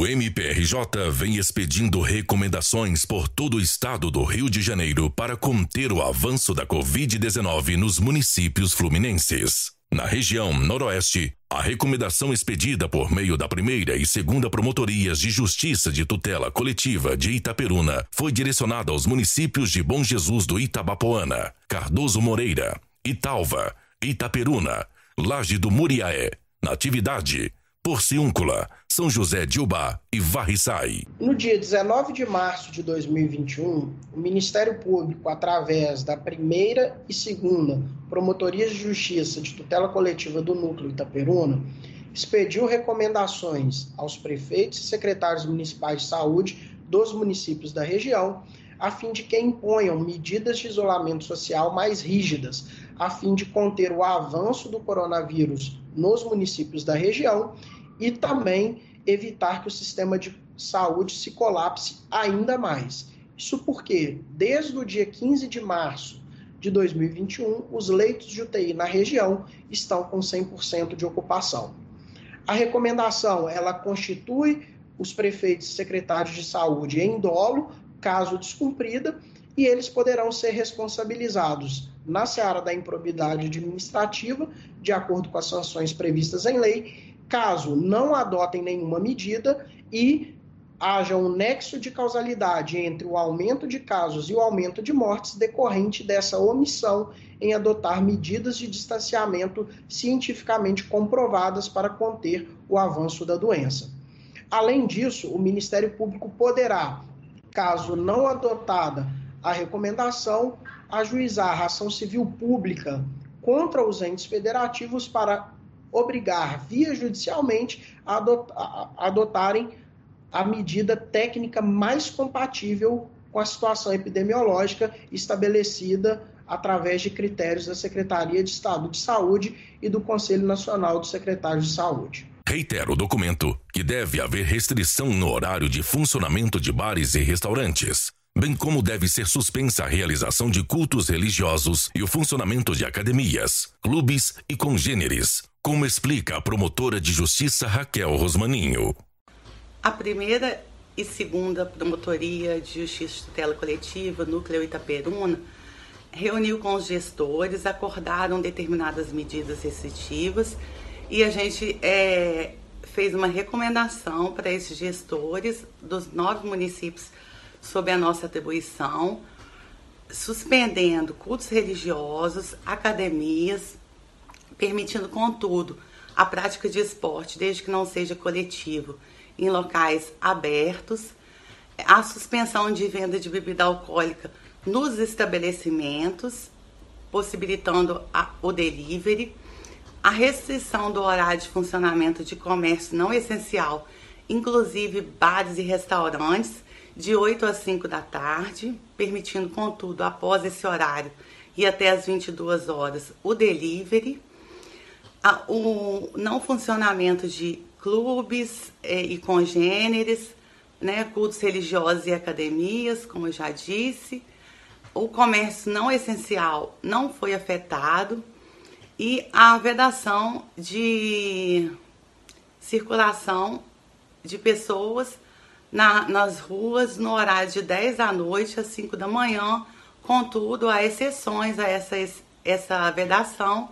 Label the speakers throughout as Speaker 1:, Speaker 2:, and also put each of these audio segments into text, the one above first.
Speaker 1: O MPRJ vem expedindo recomendações por todo o estado do Rio de Janeiro para conter o avanço da Covid-19 nos municípios fluminenses. Na região Noroeste, a recomendação expedida por meio da primeira e segunda promotorias de justiça de tutela coletiva de Itaperuna foi direcionada aos municípios de Bom Jesus do Itabapoana, Cardoso Moreira, Italva, Itaperuna, Laje do Muriaé, Natividade, Porciúncula, São José de Ubá e Varriçai.
Speaker 2: No dia 19 de março de 2021, o Ministério Público, através da primeira e segunda Promotorias de Justiça de Tutela Coletiva do Núcleo Itaperuna, expediu recomendações aos prefeitos e secretários municipais de saúde dos municípios da região, a fim de que imponham medidas de isolamento social mais rígidas, a fim de conter o avanço do coronavírus nos municípios da região e também evitar que o sistema de saúde se colapse ainda mais. Isso porque, desde o dia 15 de março de 2021, os leitos de UTI na região estão com 100% de ocupação. A recomendação, ela constitui os prefeitos e secretários de saúde em dolo, caso descumprida, e eles poderão ser responsabilizados na seara da improbidade administrativa, de acordo com as sanções previstas em lei, caso não adotem nenhuma medida e haja um nexo de causalidade entre o aumento de casos e o aumento de mortes decorrente dessa omissão em adotar medidas de distanciamento cientificamente comprovadas para conter o avanço da doença. Além disso, o Ministério Público poderá, caso não adotada a recomendação, ajuizar a ação civil pública contra os entes federativos para obrigar, via judicialmente, a, adotarem a medida técnica mais compatível com a situação epidemiológica estabelecida através de critérios da Secretaria de Estado de Saúde e do Conselho Nacional dos Secretários de Saúde.
Speaker 1: Reitero o documento que deve haver restrição no horário de funcionamento de bares e restaurantes bem como deve ser suspensa a realização de cultos religiosos e o funcionamento de academias, clubes e congêneres, como explica a promotora de justiça Raquel Rosmaninho.
Speaker 3: A primeira e segunda promotoria de justiça tutela coletiva, Núcleo Itaperuna, reuniu com os gestores, acordaram determinadas medidas restritivas e a gente é, fez uma recomendação para esses gestores dos nove municípios sob a nossa atribuição, suspendendo cultos religiosos, academias, permitindo, contudo, a prática de esporte, desde que não seja coletivo, em locais abertos, a suspensão de venda de bebida alcoólica nos estabelecimentos, possibilitando a, o delivery, a restrição do horário de funcionamento de comércio não essencial, inclusive bares e restaurantes, de 8 às 5 da tarde, permitindo, contudo, após esse horário e até às 22 horas, o delivery, o não funcionamento de clubes eh, e congêneres, né, cultos religiosos e academias, como eu já disse. O comércio não essencial não foi afetado e a vedação de circulação de pessoas na, nas ruas no horário de 10 da noite às 5 da manhã. Contudo, há exceções a essa, essa vedação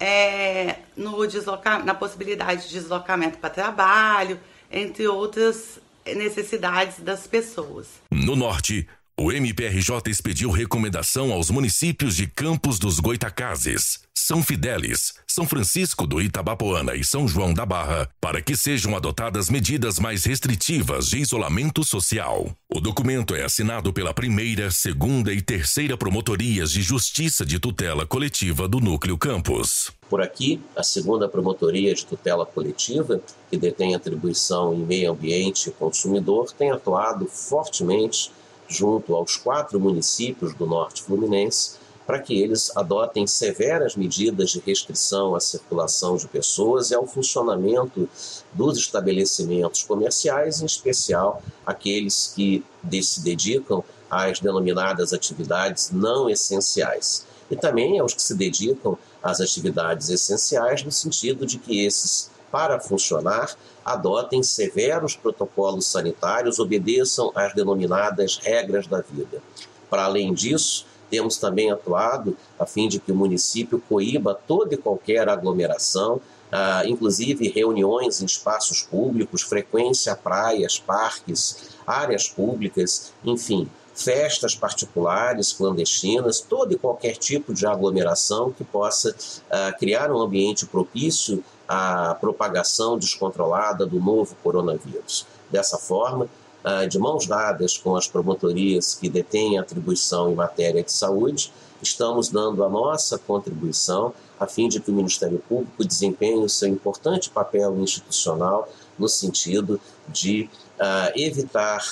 Speaker 3: é, no desloca, na possibilidade de deslocamento para trabalho, entre outras necessidades das pessoas.
Speaker 1: No norte, o MPRJ expediu recomendação aos municípios de Campos dos Goitacazes, São Fidélis, São Francisco do Itabapoana e São João da Barra para que sejam adotadas medidas mais restritivas de isolamento social. O documento é assinado pela primeira, segunda e terceira promotorias de justiça de tutela coletiva do Núcleo Campos.
Speaker 4: Por aqui, a segunda promotoria de tutela coletiva, que detém atribuição em meio ambiente e consumidor, tem atuado fortemente junto aos quatro municípios do norte fluminense para que eles adotem severas medidas de restrição à circulação de pessoas e ao funcionamento dos estabelecimentos comerciais, em especial aqueles que se dedicam às denominadas atividades não essenciais. E também aos que se dedicam às atividades essenciais, no sentido de que esses para funcionar, adotem severos protocolos sanitários, obedeçam às denominadas regras da vida. Para além disso, temos também atuado a fim de que o município coíba toda e qualquer aglomeração, ah, inclusive reuniões em espaços públicos, frequência a praias, parques, áreas públicas, enfim, festas particulares, clandestinas, todo e qualquer tipo de aglomeração que possa ah, criar um ambiente propício à propagação descontrolada do novo coronavírus. Dessa forma, ah, de mãos dadas com as promotorias que detêm atribuição em matéria de saúde, estamos dando a nossa contribuição a fim de que o Ministério Público desempenhe o seu importante papel institucional no sentido de uh, evitar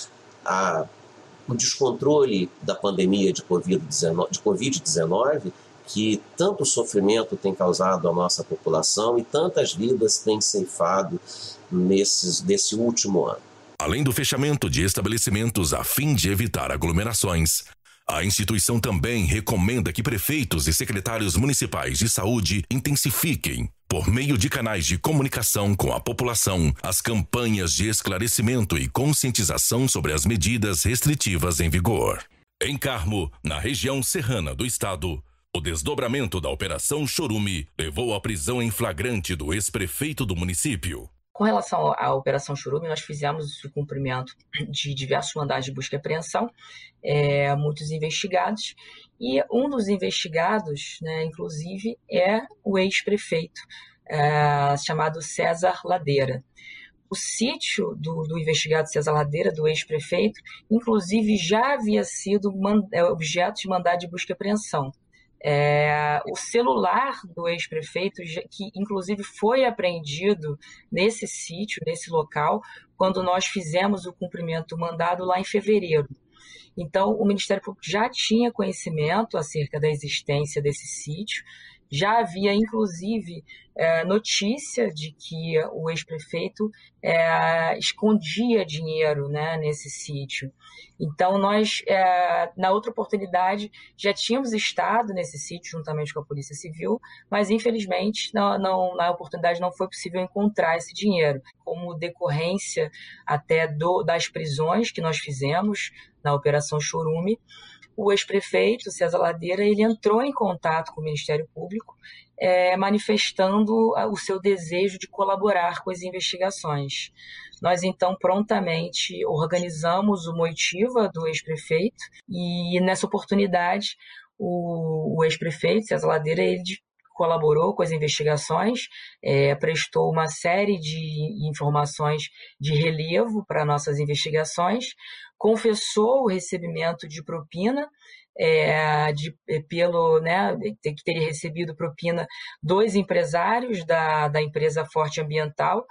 Speaker 4: a, o descontrole da pandemia de Covid-19, de COVID que tanto sofrimento tem causado à nossa população e tantas vidas tem ceifado nesses, nesse último ano.
Speaker 1: Além do fechamento de estabelecimentos a fim de evitar aglomerações, a instituição também recomenda que prefeitos e secretários municipais de saúde intensifiquem, por meio de canais de comunicação com a população, as campanhas de esclarecimento e conscientização sobre as medidas restritivas em vigor. Em Carmo, na região serrana do estado, o desdobramento da Operação Chorume levou à prisão em flagrante do ex-prefeito do município,
Speaker 5: com relação à Operação Churume, nós fizemos o cumprimento de diversos mandados de busca e apreensão, é, muitos investigados, e um dos investigados, né, inclusive, é o ex-prefeito, é, chamado César Ladeira. O sítio do, do investigado César Ladeira, do ex-prefeito, inclusive já havia sido é, objeto de mandado de busca e apreensão. É, o celular do ex-prefeito, que inclusive foi apreendido nesse sítio, nesse local, quando nós fizemos o cumprimento do mandado lá em fevereiro. Então, o Ministério Público já tinha conhecimento acerca da existência desse sítio, já havia, inclusive, é, notícia de que o ex-prefeito é, escondia dinheiro né, nesse sítio. Então, nós, é, na outra oportunidade, já tínhamos estado nesse sítio juntamente com a Polícia Civil, mas, infelizmente, não, não, na oportunidade não foi possível encontrar esse dinheiro. Como decorrência até do, das prisões que nós fizemos na Operação Chorume, o ex-prefeito, César Ladeira, ele entrou em contato com o Ministério Público, é, manifestando o seu desejo de colaborar com as investigações. Nós, então, prontamente organizamos o moitiva do ex-prefeito e, nessa oportunidade, o, o ex-prefeito, César Ladeira, ele colaborou com as investigações, é, prestou uma série de informações de relevo para nossas investigações, confessou o recebimento de propina é, de, é, pelo né, que teria recebido propina dois empresários da, da empresa Forte Ambiental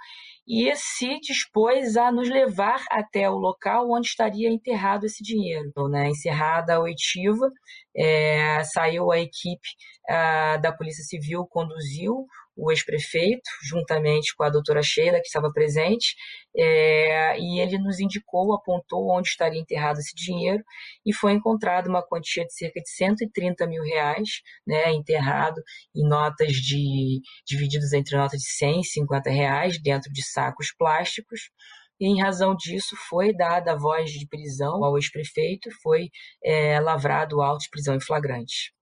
Speaker 5: e se dispôs a nos levar até o local onde estaria enterrado esse dinheiro. Então, né, encerrada a oitiva, é, saiu a equipe a, da Polícia Civil, conduziu o ex-prefeito, juntamente com a doutora Sheila, que estava presente, é, e ele nos indicou, apontou onde estaria enterrado esse dinheiro, e foi encontrada uma quantia de cerca de 130 mil reais, né, enterrado em notas de, divididos entre notas de 100 e 50 reais, dentro de sacos plásticos, e em razão disso foi dada a voz de prisão ao ex-prefeito, foi é, lavrado o auto de prisão em flagrante.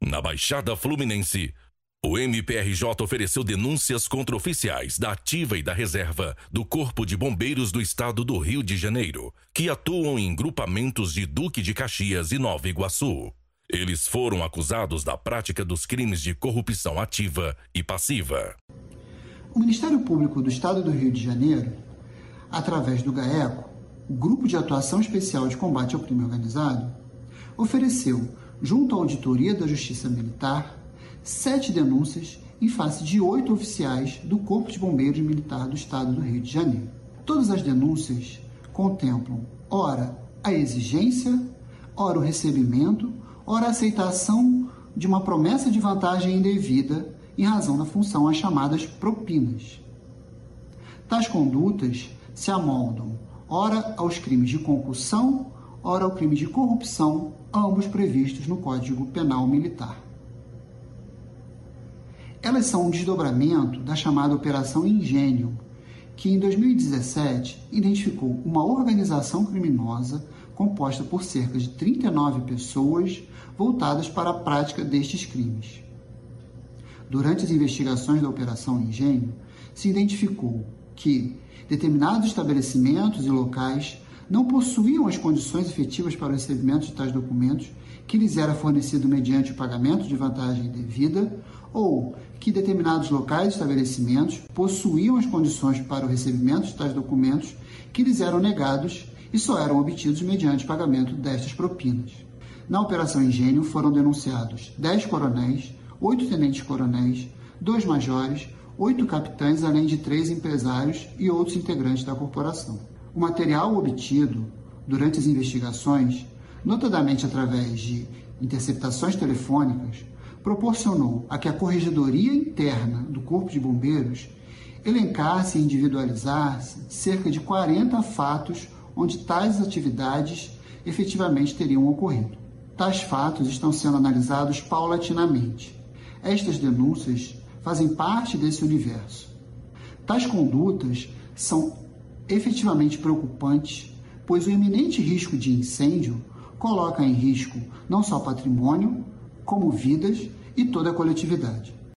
Speaker 1: Na Baixada Fluminense, o MPRJ ofereceu denúncias contra oficiais da Ativa e da Reserva do Corpo de Bombeiros do Estado do Rio de Janeiro, que atuam em grupamentos de Duque de Caxias e Nova Iguaçu. Eles foram acusados da prática dos crimes de corrupção ativa e passiva.
Speaker 6: O Ministério Público do Estado do Rio de Janeiro, através do GAECO, Grupo de Atuação Especial de Combate ao Crime Organizado, ofereceu, junto à Auditoria da Justiça Militar, sete denúncias em face de oito oficiais do Corpo de Bombeiros Militar do Estado do Rio de Janeiro. Todas as denúncias contemplam, ora, a exigência, ora, o recebimento, ora, a aceitação de uma promessa de vantagem indevida em razão da função às chamadas propinas. Tais condutas se amoldam, ora, aos crimes de concussão, ora, ao crime de corrupção, ambos previstos no Código Penal Militar. Elas são um desdobramento da chamada Operação Ingênio, que em 2017 identificou uma organização criminosa composta por cerca de 39 pessoas voltadas para a prática destes crimes. Durante as investigações da Operação Engenho, se identificou que determinados estabelecimentos e locais não possuíam as condições efetivas para o recebimento de tais documentos que lhes era fornecido mediante o pagamento de vantagem devida ou que determinados locais e estabelecimentos possuíam as condições para o recebimento de tais documentos que lhes eram negados e só eram obtidos mediante pagamento destas propinas. Na Operação Engenho foram denunciados 10 coronéis, 8 tenentes-coronéis, 2 majores, 8 capitães, além de 3 empresários e outros integrantes da corporação. O material obtido durante as investigações, notadamente através de interceptações telefônicas, proporcionou a que a corregedoria interna do Corpo de Bombeiros elencasse e individualizasse cerca de 40 fatos onde tais atividades efetivamente teriam ocorrido. Tais fatos estão sendo analisados paulatinamente. Estas denúncias fazem parte desse universo. Tais condutas são efetivamente preocupantes, pois o iminente risco de incêndio coloca em risco não só patrimônio, como vidas e toda a coletividade.